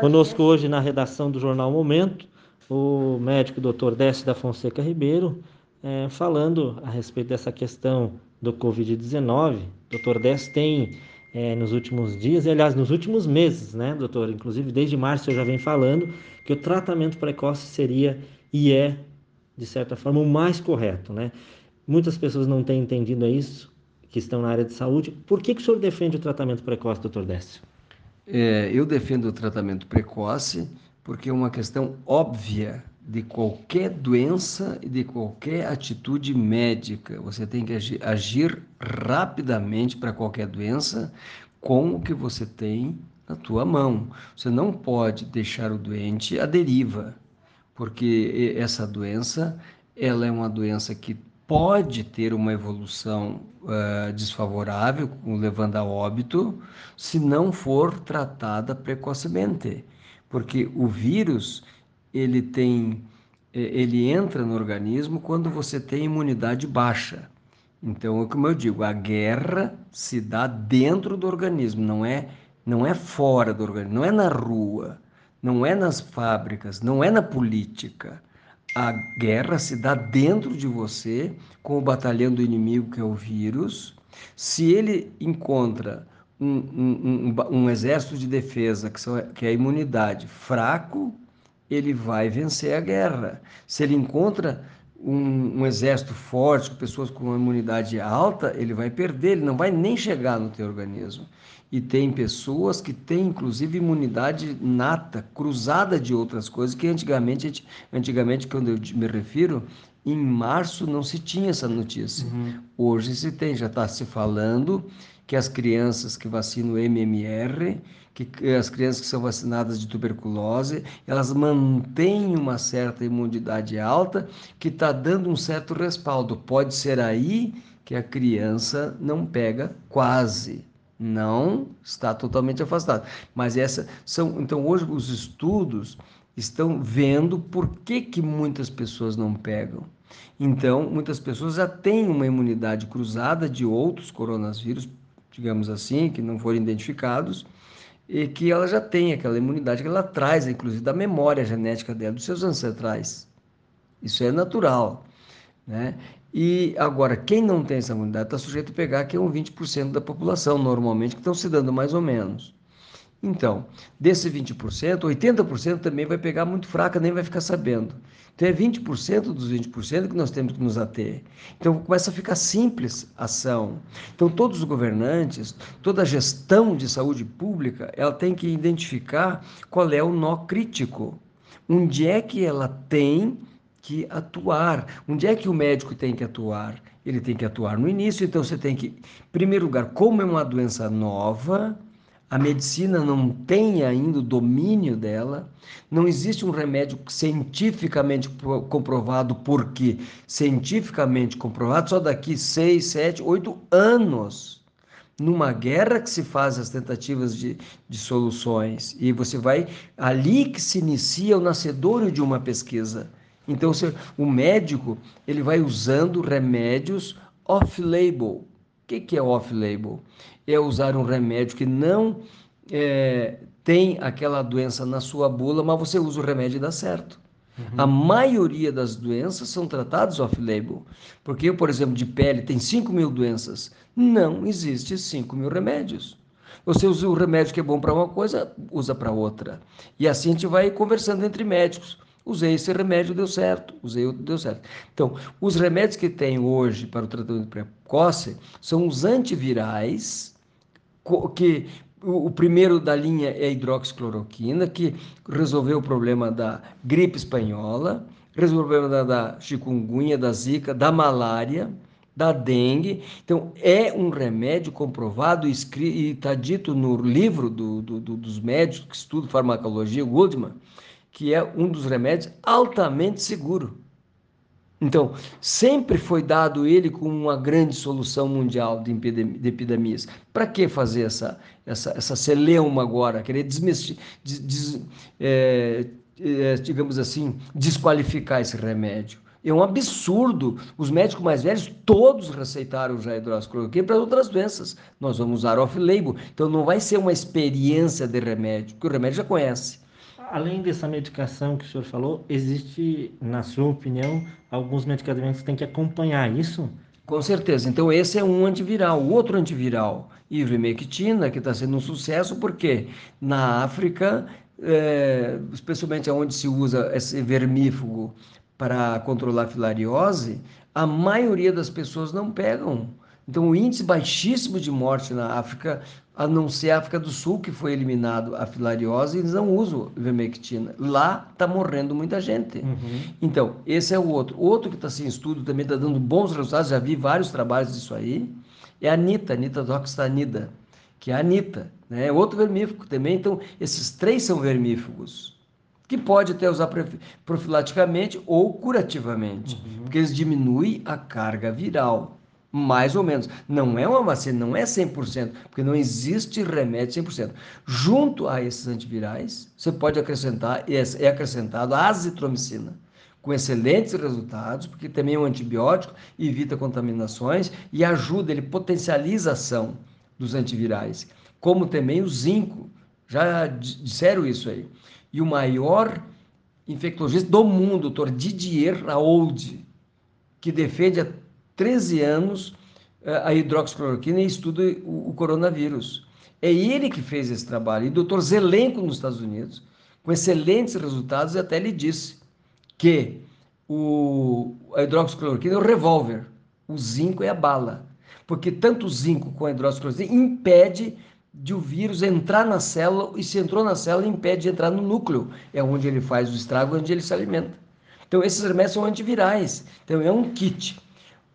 Conosco hoje na redação do Jornal Momento, o médico Dr. Décio da Fonseca Ribeiro, é, falando a respeito dessa questão do Covid-19. Dr. Décio tem é, nos últimos dias, e aliás, nos últimos meses, né, doutor? Inclusive, desde março eu já venho falando que o tratamento precoce seria e é, de certa forma, o mais correto, né? Muitas pessoas não têm entendido isso, que estão na área de saúde. Por que, que o senhor defende o tratamento precoce, doutor Décio? É, eu defendo o tratamento precoce porque é uma questão óbvia de qualquer doença e de qualquer atitude médica. Você tem que agir, agir rapidamente para qualquer doença com o que você tem na tua mão. Você não pode deixar o doente à deriva, porque essa doença ela é uma doença que pode ter uma evolução uh, desfavorável, levando a óbito, se não for tratada precocemente, porque o vírus ele tem ele entra no organismo quando você tem imunidade baixa. Então, como eu digo, a guerra se dá dentro do organismo, não é não é fora do organismo, não é na rua, não é nas fábricas, não é na política a guerra se dá dentro de você com o batalhão do inimigo, que é o vírus. Se ele encontra um, um, um, um exército de defesa, que, são, que é a imunidade, fraco, ele vai vencer a guerra. Se ele encontra um, um, exército forte, com pessoas com uma imunidade alta, ele vai perder, ele não vai nem chegar no teu organismo. E tem pessoas que têm, inclusive, imunidade nata, cruzada de outras coisas, que antigamente, antigamente quando eu me refiro, em março não se tinha essa notícia. Uhum. Hoje se tem, já está se falando que as crianças que vacinam MMR que as crianças que são vacinadas de tuberculose, elas mantêm uma certa imunidade alta, que está dando um certo respaldo. Pode ser aí que a criança não pega quase, não está totalmente afastada. Mas essa são, então hoje os estudos estão vendo por que, que muitas pessoas não pegam. Então, muitas pessoas já têm uma imunidade cruzada de outros coronavírus, digamos assim, que não foram identificados, e que ela já tem aquela imunidade que ela traz, inclusive, da memória genética dela, dos seus ancestrais. Isso é natural. Né? E agora, quem não tem essa imunidade está sujeito a pegar, que é um 20% da população, normalmente, que estão se dando mais ou menos. Então, desse 20%, 80% também vai pegar muito fraca, nem vai ficar sabendo. Então, é 20% dos 20% que nós temos que nos ater. Então, começa a ficar simples a ação. Então, todos os governantes, toda a gestão de saúde pública, ela tem que identificar qual é o nó crítico. Onde é que ela tem que atuar? Onde é que o médico tem que atuar? Ele tem que atuar no início, então você tem que, em primeiro lugar, como é uma doença nova, a medicina não tem ainda o domínio dela, não existe um remédio cientificamente comprovado, porque cientificamente comprovado só daqui seis, sete, oito anos. Numa guerra que se faz as tentativas de, de soluções, e você vai ali que se inicia o nascedouro de uma pesquisa. Então, o médico ele vai usando remédios off-label, o que, que é off-label? É usar um remédio que não é, tem aquela doença na sua bula, mas você usa o remédio e dá certo. Uhum. A maioria das doenças são tratadas off-label. Porque eu, por exemplo, de pele, tem 5 mil doenças. Não existe 5 mil remédios. Você usa o remédio que é bom para uma coisa, usa para outra. E assim a gente vai conversando entre médicos. Usei esse remédio, deu certo. Usei outro, deu certo. Então, os remédios que tem hoje para o tratamento precoce são os antivirais, que o primeiro da linha é a hidroxicloroquina, que resolveu o problema da gripe espanhola, resolveu o problema da, da chikungunya, da zika, da malária, da dengue. Então, é um remédio comprovado e está dito no livro do, do, do, dos médicos que estudam farmacologia, Goldman, que é um dos remédios altamente seguro. Então, sempre foi dado ele como uma grande solução mundial de, epidemias. Para que fazer essa, essa, essa celeuma agora? Querer desmestir, des, des, é, é, digamos assim, desqualificar esse remédio? É um absurdo. Os médicos mais velhos todos receitaram já hidroxicloroquina para outras doenças. Nós vamos usar off-label. Então não vai ser uma experiência de remédio, porque o remédio já conhece. Além dessa medicação que o senhor falou, existe, na sua opinião, alguns medicamentos que têm que acompanhar isso? Com certeza. Então, esse é um antiviral. O outro antiviral, ivermectina, que está sendo um sucesso, porque na África, é, especialmente onde se usa esse vermífugo para controlar a filariose, a maioria das pessoas não pegam. Então, o índice baixíssimo de morte na África a não ser a África do Sul, que foi eliminado a filariose, eles não usam ivermectina. Lá está morrendo muita gente. Uhum. Então, esse é o outro. Outro que está sem estudo, também está dando bons resultados, já vi vários trabalhos disso aí, é a Anita, Anita Doxtanida, que é a Anita, né? É outro vermífugo também. Então, esses três são vermífugos, que pode até usar profilaticamente ou curativamente, uhum. porque eles diminuem a carga viral mais ou menos. Não é uma vacina, não é 100%, porque não existe remédio 100%. Junto a esses antivirais, você pode acrescentar, é acrescentado a azitromicina, com excelentes resultados, porque também é um antibiótico, evita contaminações e ajuda, ele potencializa a ação dos antivirais, como também o zinco, já disseram isso aí. E o maior infectologista do mundo, o doutor Didier Raoult, que defende a 13 anos eh, a hidroxicloroquina e estuda o, coronavírus. É ele que fez esse trabalho. E o Dr. Zelenko, nos Estados Unidos, com excelentes resultados, até lhe disse que o, a hidroxicloroquina é o revólver, o zinco é a bala. Porque tanto o zinco com a hidroxicloroquina impede de o vírus entrar na célula e se entrou na célula impede de entrar no núcleo, é onde ele faz o estrago, onde ele se alimenta. Então esses remédios são antivirais. Então é um kit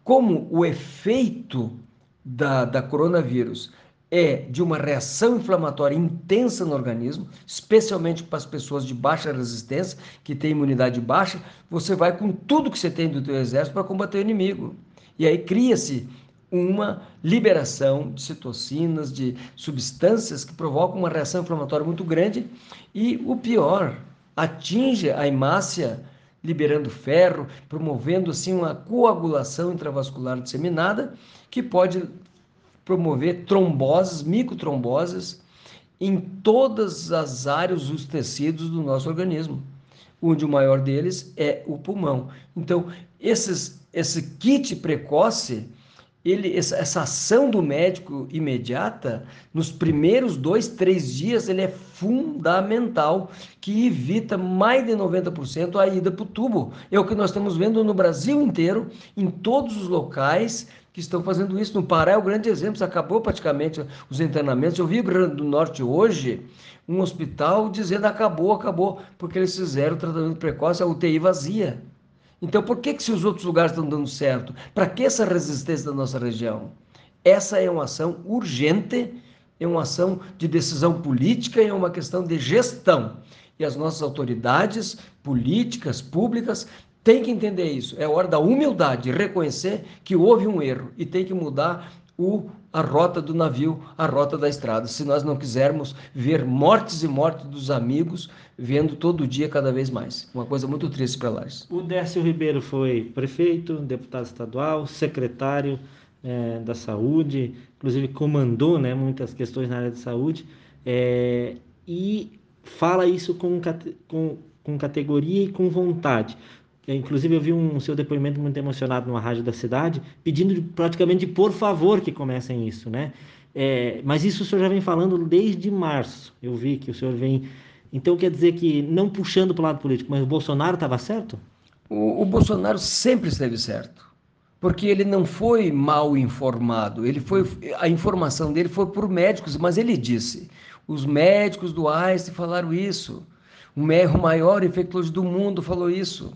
como o efeito da, da coronavírus é de uma reação inflamatória intensa no organismo, especialmente para as pessoas de baixa resistência, que têm imunidade baixa, você vai com tudo que você tem do teu exército para combater o inimigo. E aí cria-se uma liberação de citocinas, de substâncias que provocam uma reação inflamatória muito grande e o pior, atinge a hemácia liberando ferro, promovendo assim uma coagulação intravascular disseminada que pode promover tromboses, microtromboses em todas as áreas dos tecidos do nosso organismo, onde o maior deles é o pulmão. Então, esses, esse kit precoce ele, essa ação do médico imediata, nos primeiros dois, três dias, ele é fundamental, que evita mais de 90% a ida para o tubo. É o que nós estamos vendo no Brasil inteiro, em todos os locais que estão fazendo isso. No Pará é o grande exemplo, acabou praticamente os internamentos. Eu vi o Grande do Norte hoje, um hospital dizendo acabou, acabou, porque eles fizeram o tratamento precoce, a UTI vazia. Então, por que, que se os outros lugares estão dando certo? Para que essa resistência da nossa região? Essa é uma ação urgente, é uma ação de decisão política, é uma questão de gestão. E as nossas autoridades políticas, públicas, têm que entender isso. É hora da humildade, reconhecer que houve um erro e tem que mudar o, a rota do navio, a rota da estrada. Se nós não quisermos ver mortes e mortes dos amigos, vendo todo dia cada vez mais. Uma coisa muito triste para Lages. O Décio Ribeiro foi prefeito, deputado estadual, secretário é, da saúde, inclusive comandou né, muitas questões na área de saúde, é, e fala isso com, com, com categoria e com vontade. É, inclusive, eu vi um seu depoimento muito emocionado numa rádio da cidade, pedindo praticamente por favor que comecem isso, né? É, mas isso o senhor já vem falando desde março. Eu vi que o senhor vem então quer dizer que, não puxando para o lado político, mas o Bolsonaro estava certo? O, o, Bolsonaro sempre esteve certo, porque ele não foi mal informado. Ele foi, a informação dele foi por médicos, mas ele disse: os médicos do Einstein falaram isso. O maior infectologista do mundo falou isso.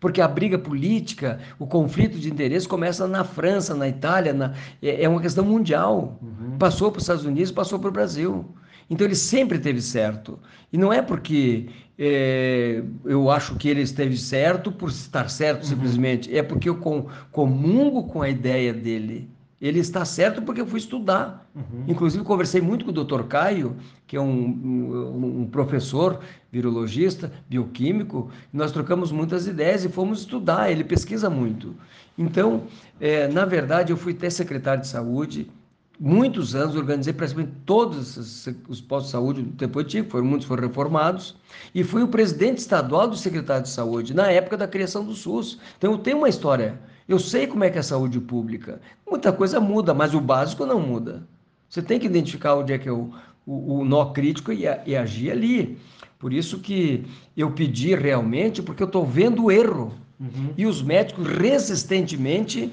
Porque a briga política, o conflito de interesse começa na França, na Itália, na, é, é uma questão mundial. Uhum. Passou para os Estados Unidos, passou para o Brasil. Então ele sempre teve certo. E não é porque é, eu acho que ele esteve certo por estar certo uhum. simplesmente, é porque eu com, comungo com a ideia dele. Ele está certo porque eu fui estudar. Uhum. Inclusive, conversei muito com o Dr. Caio, que é um, um, um professor, virologista, bioquímico, nós trocamos muitas ideias e fomos estudar, ele pesquisa muito. Então, é, na verdade, eu fui até secretário de saúde, muitos anos, organizei praticamente todos os postos de saúde do tempo antigo, foram, muitos foram reformados, e fui o presidente estadual do secretário de saúde na época da criação do SUS. Então, eu tenho uma história, eu sei como é que é a saúde pública. Muita coisa muda, mas o básico não muda. Você tem que identificar onde é que é o, o, o nó crítico e, e agir ali. Por isso que eu pedi realmente, porque eu estou vendo o erro. Uhum. E os médicos resistentemente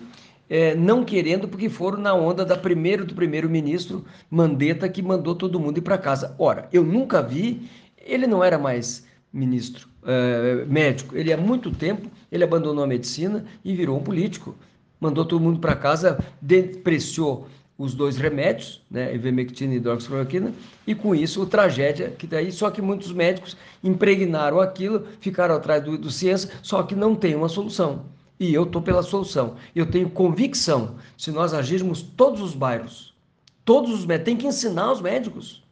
é, não querendo, porque foram na onda da primeiro do primeiro-ministro Mandetta, que mandou todo mundo ir para casa. Ora, eu nunca vi, ele não era mais ministro é, médico, ele há muito tempo, ele abandonou a medicina e virou um político. Mandou todo mundo para casa, depreciou os dois remédios, né, ivermectina e hidroxicloroquina, e com isso o tragédia que daí, só que muitos médicos impregnaram aquilo, ficaram atrás do, do ciência, só que não tem uma solução. E eu estou pela solução. Eu tenho convicção, se nós agirmos todos os bairros, todos os médicos, tem que ensinar os médicos,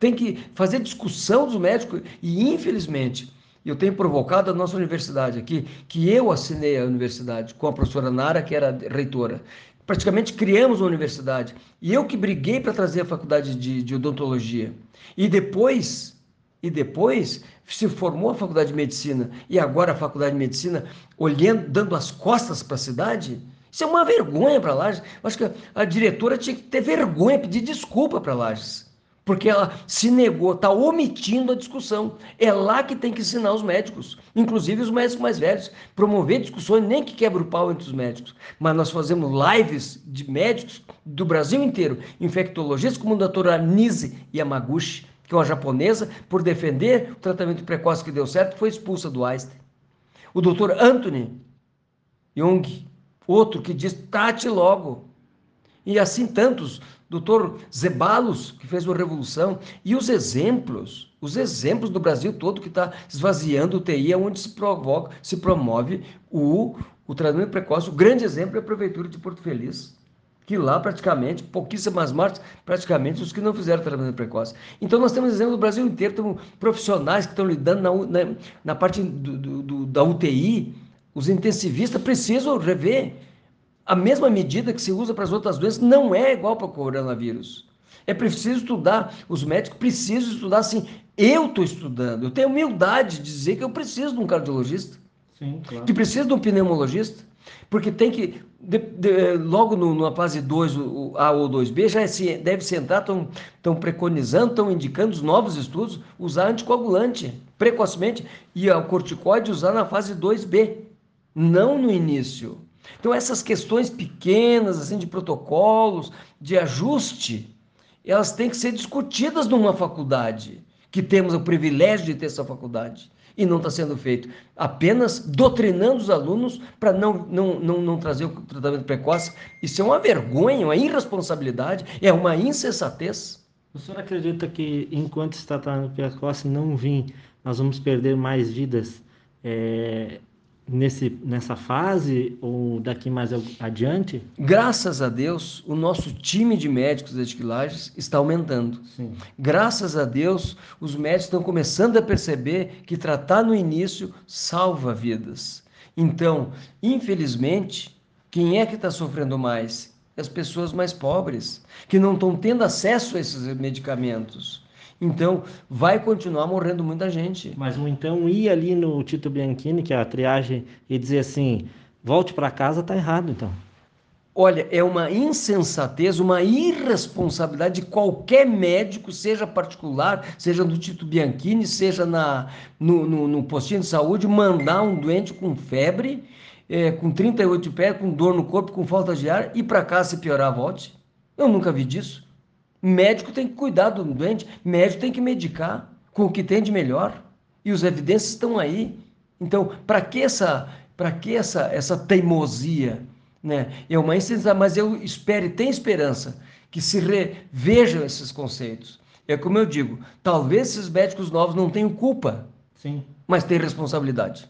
tem que fazer discussão dos médicos, e infelizmente, eu tenho provocado a nossa universidade aqui, que eu assinei a universidade com a professora Nara, que era reitora. Praticamente criamos a universidade. E eu que briguei para trazer a faculdade de, de odontologia. E depois, e depois se formou a faculdade de medicina e agora a faculdade de medicina olhando, dando as costas para a cidade, isso é uma vergonha para Lages. Acho que a diretora tinha que ter vergonha, pedir desculpa para Lages, porque ela se negou, está omitindo a discussão. É lá que tem que ensinar os médicos, inclusive os médicos mais velhos, promover discussões, nem que quebra o pau entre os médicos. Mas nós fazemos lives de médicos do Brasil inteiro, infectologistas como a doutora Nise Yamaguchi, que é uma japonesa, por defender o tratamento precoce que deu certo, foi expulsa do Einstein. O doutor Anthony Jung, outro que diz, tate logo. E assim tantos. Doutor Zebalos, que fez uma revolução. E os exemplos, os exemplos do Brasil todo que está esvaziando o TI, é onde se, provoca, se promove o, o tratamento precoce. O grande exemplo é a Prefeitura de Porto Feliz que lá praticamente, pouquíssimas mortes, praticamente os que não fizeram tratamento precoce. Então nós temos exemplo do Brasil inteiro, temos profissionais que estão lidando na, na, na parte do, do, do, da UTI, os intensivistas precisam rever. A mesma medida que se usa para as outras doenças não é igual para o coronavírus. É preciso estudar, os médicos precisam estudar assim. Eu estou estudando, eu tenho humildade de dizer que eu preciso de um cardiologista, Sim, claro. que preciso de um pneumologista. Porque tem que, de, de, logo no, na fase 2, o A ou 2B, já é, deve se entrar, estão preconizando, estão indicando os novos estudos, usar anticoagulante precocemente e o corticoide usar na fase 2B, não no início. Então essas questões pequenas, assim, de protocolos, de ajuste, elas têm que ser discutidas numa faculdade, que temos o privilégio de ter essa faculdade e não está sendo feito. Apenas doutrinando os alunos para não, não, não, não trazer o tratamento precoce. Isso é uma vergonha, uma irresponsabilidade, é uma insensatez. O senhor acredita que enquanto esse tratamento precoce não vir, nós vamos perder mais vidas é, nesse, nessa fase ou daqui mais adiante? Graças a Deus, o nosso time de médicos da Etiquilages está aumentando. Sim. Graças a Deus, os médicos estão começando a perceber que tratar no início salva vidas. Então, infelizmente, quem é que está sofrendo mais? As pessoas mais pobres, que não estão tendo acesso a esses medicamentos. Então, vai continuar morrendo muita gente. Mas então ir ali no Tito Bianchini, que é a triagem, e dizer assim: volte para casa, está errado, então. Olha, é uma insensatez, uma irresponsabilidade de qualquer médico, seja particular, seja no Tito Bianchini, seja na, no, no, no postinho de saúde, mandar um doente com febre, é, com 38 de pé, com dor no corpo, com falta de ar, ir para casa se piorar, volte. Eu nunca vi disso. Médico tem que cuidar do doente, médico tem que medicar com o que tem de melhor. E os evidências estão aí. Então, para que essa, para que essa, essa teimosia, né? É uma instância, mas eu espero e tenho esperança que se revejam esses conceitos. É como eu digo, talvez esses médicos novos não tenham culpa, Sim. mas têm responsabilidade.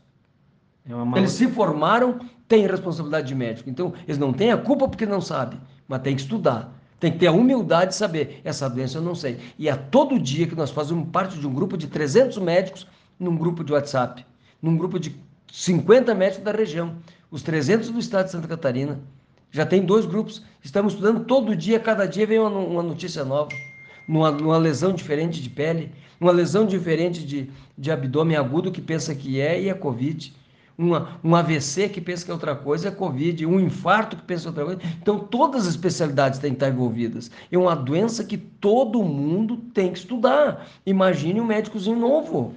É uma... Eles se formaram, têm responsabilidade de médico. Então, eles não têm a culpa porque não sabem, mas têm que estudar Tem que ter a humildade de saber, essa doença eu não sei. E é todo dia que nós fazemos parte de um grupo de 300 médicos num grupo de WhatsApp, num grupo de 50 médicos da região, os 300 do estado de Santa Catarina. Já tem dois grupos, estamos estudando todo dia, cada dia vem uma, uma notícia nova, numa, numa, lesão diferente de pele, uma lesão diferente de, de abdômen agudo que pensa que é e é Covid uma, um AVC que pensa que é outra coisa, é Covid, um infarto que pensa outra coisa. Então, todas as especialidades têm que estar envolvidas. É uma doença que todo mundo tem que estudar. Imagine um médicozinho novo.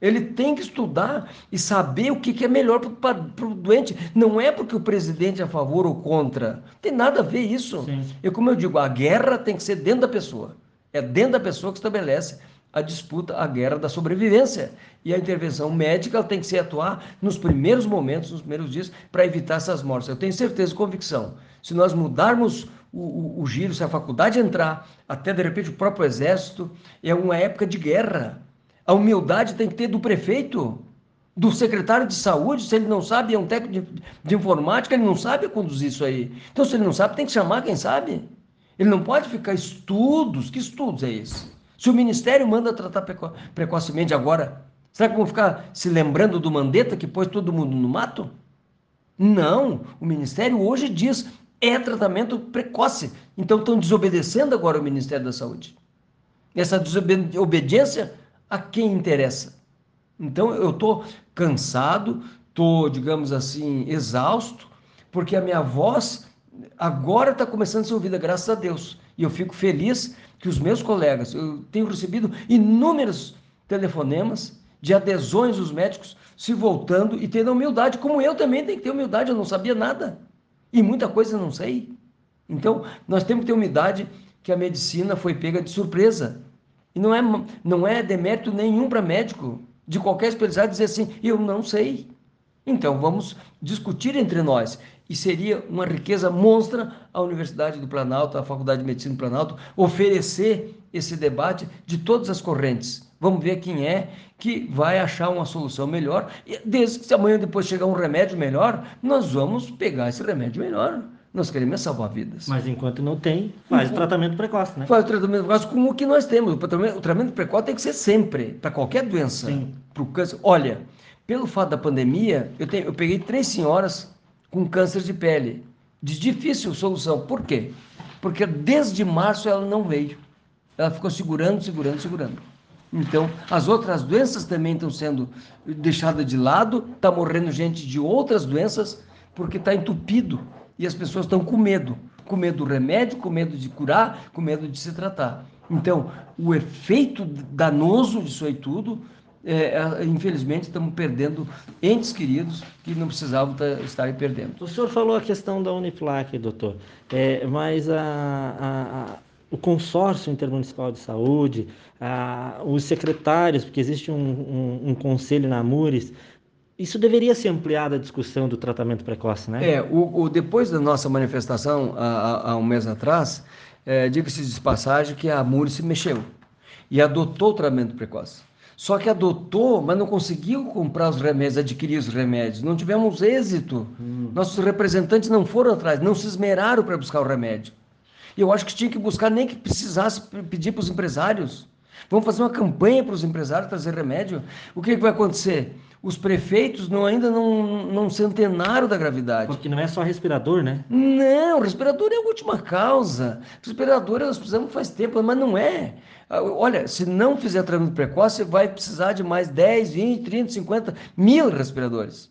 Ele tem que estudar e saber o que, que é melhor para o doente. Não é porque o presidente é a favor ou contra. Não tem nada a ver isso. Sim. E como eu digo, a guerra tem que ser dentro da pessoa. É dentro da pessoa que estabelece a disputa, a guerra da sobrevivência. E a intervenção médica tem que se atuar nos primeiros momentos, nos primeiros dias, para evitar essas mortes. Eu tenho certeza e convicção. Se nós mudarmos o, o, o, giro, se a faculdade entrar, até de repente o próprio exército, é uma época de guerra. A humildade tem que ter do prefeito, do secretário de saúde, se ele não sabe, é um técnico de, de informática, ele não sabe conduzir isso aí. Então, se ele não sabe, tem que chamar quem sabe. Ele não pode ficar estudos. Que estudos é esse? Se o Ministério manda tratar preco precocemente agora, será que vão ficar se lembrando do Mandetta que pôs todo mundo no mato? Não, o Ministério hoje diz é tratamento precoce. Então estão desobedecendo agora o Ministério da Saúde. Essa desobediência a quem interessa? Então eu estou cansado, estou, digamos assim, exausto, porque a minha voz agora está começando a ser ouvida, graças a Deus. E eu fico feliz que os meus colegas, eu tenho recebido inúmeros telefonemas de adesões dos médicos se voltando e tendo humildade, como eu também tenho que ter humildade, eu não sabia nada. E muita coisa eu não sei. Então, nós temos que ter humildade que a medicina foi pega de surpresa. E não é, não é demérito nenhum para médico de qualquer especialidade dizer assim, eu não sei. Então, vamos discutir entre nós e seria uma riqueza monstra a Universidade do Planalto, a Faculdade de Medicina do Planalto, oferecer esse debate de todas as correntes. Vamos ver quem é que vai achar uma solução melhor. E desde que se amanhã depois chegar um remédio melhor, nós vamos pegar esse remédio melhor. Nós queremos salvar vidas. Mas enquanto não tem, faz o tratamento precoce, né? Faz o tratamento precoce com o que nós temos. O tratamento, o tratamento precoce tem que ser sempre, para qualquer doença. Para o câncer. Olha, pelo fato da pandemia, eu, tenho, eu peguei três senhoras com câncer de pele, de difícil solução. Por quê? Porque desde março ela não veio. Ela ficou segurando, segurando, segurando. Então, as outras doenças também estão sendo deixadas de lado, está morrendo gente de outras doenças, porque está entupido e as pessoas estão com medo. Com medo do remédio, com medo de curar, com medo de se tratar. Então, o efeito danoso disso aí tudo é, é, infelizmente estamos perdendo entes queridos que não precisavam estar perdendo. O senhor falou a questão da Uniplac, doutor, é, mas a, a, a, o consórcio intermunicipal de saúde, os secretários, porque existe um, um, um conselho na Amures, isso deveria ser ampliada a discussão do tratamento precoce, né? É, o, o depois da nossa manifestação há, há um mês atrás, é, diga-se de passagem que a Amures se mexeu e adotou o tratamento precoce. Só que adotou, mas não conseguiu comprar os remédios, adquirir os remédios. Não tivemos êxito. Hum. Nossos representantes não foram atrás, não se esmeraram para buscar o remédio. E eu acho que tinha que buscar nem que precisasse pedir para os empresários. Vamos fazer uma campanha para os empresários trazer remédio. O que, que vai acontecer? Os prefeitos não, ainda não, não se antenaram da gravidade. Porque não é só respirador, né? Não, respirador é a última causa. Respirador nós precisamos faz tempo, mas não é. Ah, olha, se não fizer tratamento precoce, vai precisar de mais 10, 20, 30, 50 mil respiradores.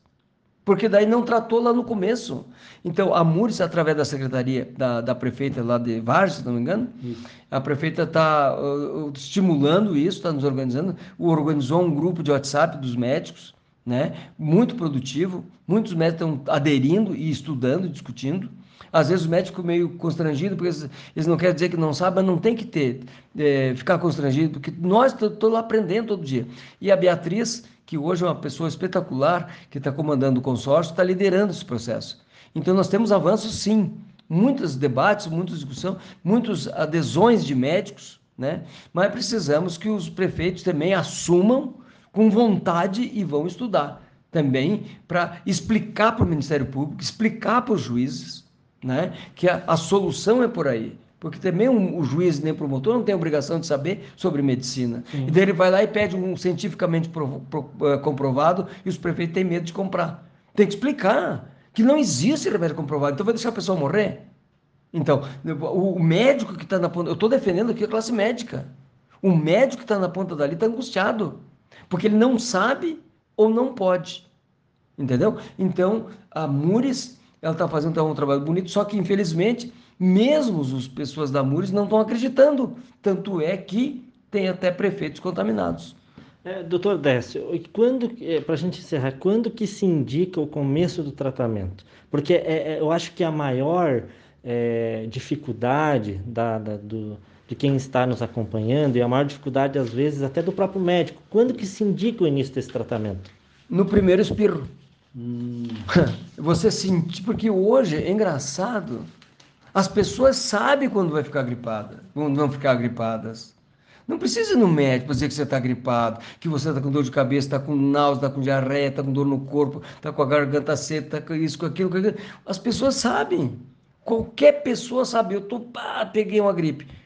Porque daí não tratou lá no começo. Então, a MURS, através da secretaria da, da prefeita lá de Vargas, se não me engano, isso. a prefeita está uh, uh, estimulando isso, está nos organizando, organizou um grupo de WhatsApp dos médicos, né? muito produtivo, muitos médicos estão aderindo e estudando, discutindo. Às vezes o médico meio constrangido, porque eles, não querem dizer que não sabe, mas não tem que ter, é, ficar constrangido, porque nós estamos aprendendo todo dia. E a Beatriz, que hoje é uma pessoa espetacular, que está comandando o consórcio, está liderando esse processo. Então nós temos avanços sim, muitos debates, muitas discussões, muitas adesões de médicos, né? mas precisamos que os prefeitos também assumam com vontade e vão estudar também para explicar para o Ministério Público, explicar para os juízes, né, que a, a, solução é por aí. Porque também um, o juiz nem o promotor não tem obrigação de saber sobre medicina. Sim. E daí ele vai lá e pede um cientificamente pro, pro, uh, comprovado e os prefeitos têm medo de comprar. Tem que explicar que não existe remédio comprovado. Então vai deixar a pessoa morrer? Então, o, o médico que está na ponta. Eu estou defendendo aqui a classe médica. O médico que está na ponta dali está angustiado. Porque ele não sabe ou não pode. Entendeu? Então, a Mures, ela está fazendo então, um trabalho bonito, só que infelizmente mesmo as pessoas da Mures não estão acreditando. Tanto é que tem até prefeitos contaminados. É, doutor Décio, quando, é, para a gente encerrar, quando que se indica o começo do tratamento? Porque é, é eu acho que a maior é, dificuldade da, da, do, de quem está nos acompanhando e a maior dificuldade, às vezes, até do próprio médico, quando que se indica o início desse tratamento? No primeiro espirro. Hum. Você sentir, porque hoje é engraçado, as pessoas sabem quando vai ficar gripada, quando vão ficar gripadas. Não precisa ir no médico dizer que você está gripado, que você está com dor de cabeça, está com náusea, está com diarreia, está com dor no corpo, está com a garganta seca, está com isso, com aquilo, com aquilo. As pessoas sabem. Qualquer pessoa sabe. Eu tô, pá, peguei uma gripe.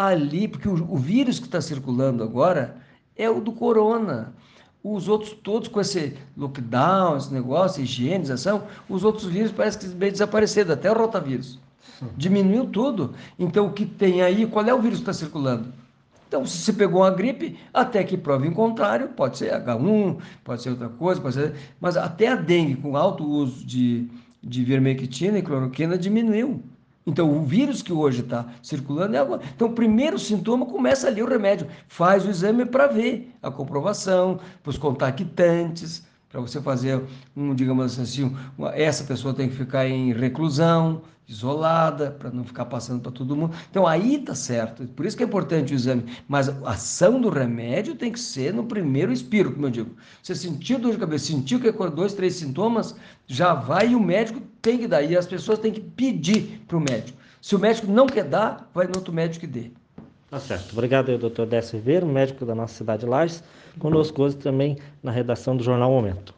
Ali, porque o, o vírus que está circulando agora é o do corona. Os outros todos com esse lockdown, esse negócio, higienização, os outros vírus parece que bem desapareceram, até o rotavírus. Diminuiu tudo. Então, o que tem aí, qual é o vírus que está circulando? Então, se você pegou uma gripe, até que prove em contrário, pode ser H1, pode ser outra coisa, pode ser... mas até a dengue, com alto uso de, de vermectina e cloroquina, diminuiu. Então, o vírus que hoje está circulando é agora. Então, o primeiro sintoma começa ali o remédio. Faz o exame para ver a comprovação, para os contactantes, para você fazer um, digamos assim, uma, essa pessoa tem que ficar em reclusão, isolada, para não ficar passando para todo mundo. Então aí está certo, por isso que é importante o exame. Mas a ação do remédio tem que ser no primeiro espírito, como eu digo. Você sentiu dor de cabeça, sentiu que acordou dois, três sintomas, já vai e o médico tem que dar. E as pessoas têm que pedir para o médico. Se o médico não quer dar, vai no outro médico que dê. Tá certo. Obrigado, doutor Décio Ribeiro, médico da nossa cidade de Lages, conosco hoje também na redação do Jornal Momento.